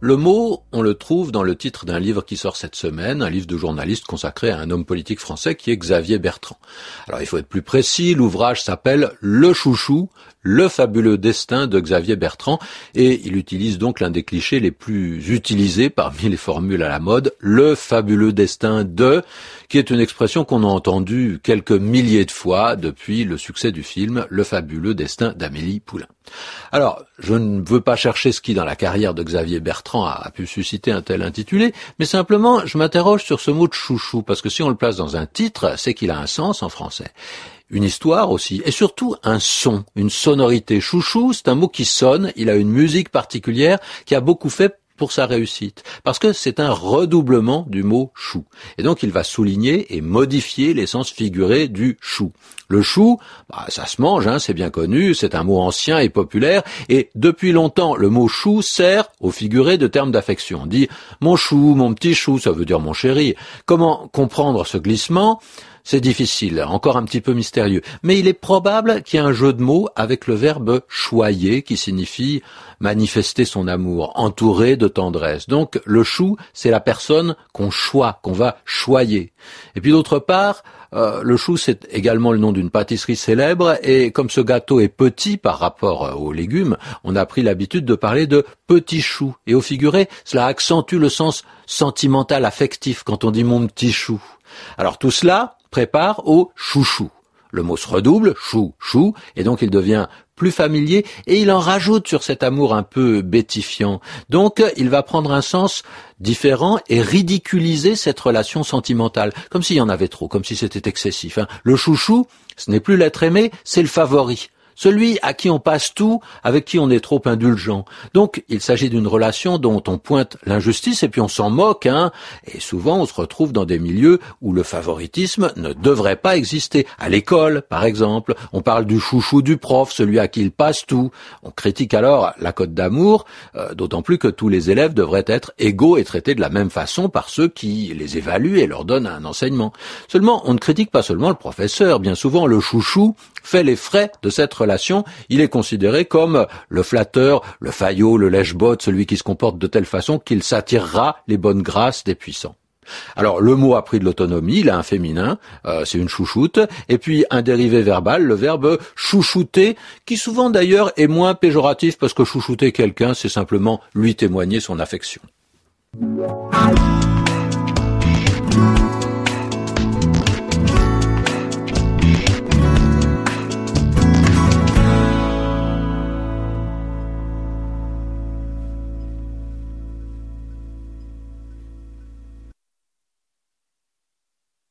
Le mot, on le trouve dans le titre d'un livre qui sort cette semaine, un livre de journaliste consacré à un homme politique français qui est Xavier Bertrand. Alors il faut être plus précis, l'ouvrage s'appelle Le Chouchou, le fabuleux destin de Xavier Bertrand, et il utilise donc l'un des clichés les plus utilisés parmi les formules à la mode, le fabuleux destin de, qui est une expression qu'on a entendue quelques milliers de fois depuis le succès du film Le fabuleux destin d'Amélie Poulain. Alors, je ne veux pas chercher ce qui dans la carrière de Xavier Bertrand a, pu susciter un tel intitulé, mais simplement je m'interroge sur ce mot de chouchou, parce que si on le place dans un titre, c'est qu'il a un sens en français une histoire aussi, et surtout un son, une sonorité. Chouchou, c'est un mot qui sonne, il a une musique particulière qui a beaucoup fait pour sa réussite, parce que c'est un redoublement du mot chou. Et donc il va souligner et modifier l'essence figurée du chou. Le chou, bah, ça se mange, hein, c'est bien connu, c'est un mot ancien et populaire, et depuis longtemps le mot chou sert au figuré de termes d'affection. On dit mon chou, mon petit chou, ça veut dire mon chéri. Comment comprendre ce glissement? C'est difficile, encore un petit peu mystérieux. Mais il est probable qu'il y ait un jeu de mots avec le verbe choyer qui signifie manifester son amour, entourer de tendresse. Donc le chou, c'est la personne qu'on choisit, qu'on va choyer. Et puis d'autre part, euh, le chou, c'est également le nom d'une pâtisserie célèbre, et comme ce gâteau est petit par rapport euh, aux légumes, on a pris l'habitude de parler de petit chou. Et au figuré, cela accentue le sens sentimental, affectif, quand on dit mon petit chou. Alors tout cela, prépare au chouchou. Le mot se redouble, chou, chou, et donc il devient plus familier et il en rajoute sur cet amour un peu bétifiant. Donc il va prendre un sens différent et ridiculiser cette relation sentimentale, comme s'il y en avait trop, comme si c'était excessif. Hein. Le chouchou, ce n'est plus l'être aimé, c'est le favori celui à qui on passe tout, avec qui on est trop indulgent. Donc, il s'agit d'une relation dont on pointe l'injustice et puis on s'en moque, hein. Et souvent, on se retrouve dans des milieux où le favoritisme ne devrait pas exister. À l'école, par exemple, on parle du chouchou du prof, celui à qui il passe tout. On critique alors la cote d'amour, euh, d'autant plus que tous les élèves devraient être égaux et traités de la même façon par ceux qui les évaluent et leur donnent un enseignement. Seulement, on ne critique pas seulement le professeur. Bien souvent, le chouchou fait les frais de cette relation. Il est considéré comme le flatteur, le faillot, le lèche-botte, celui qui se comporte de telle façon qu'il s'attirera les bonnes grâces des puissants. Alors le mot a pris de l'autonomie, il a un féminin, euh, c'est une chouchoute, et puis un dérivé verbal, le verbe chouchouter, qui souvent d'ailleurs est moins péjoratif parce que chouchouter quelqu'un, c'est simplement lui témoigner son affection.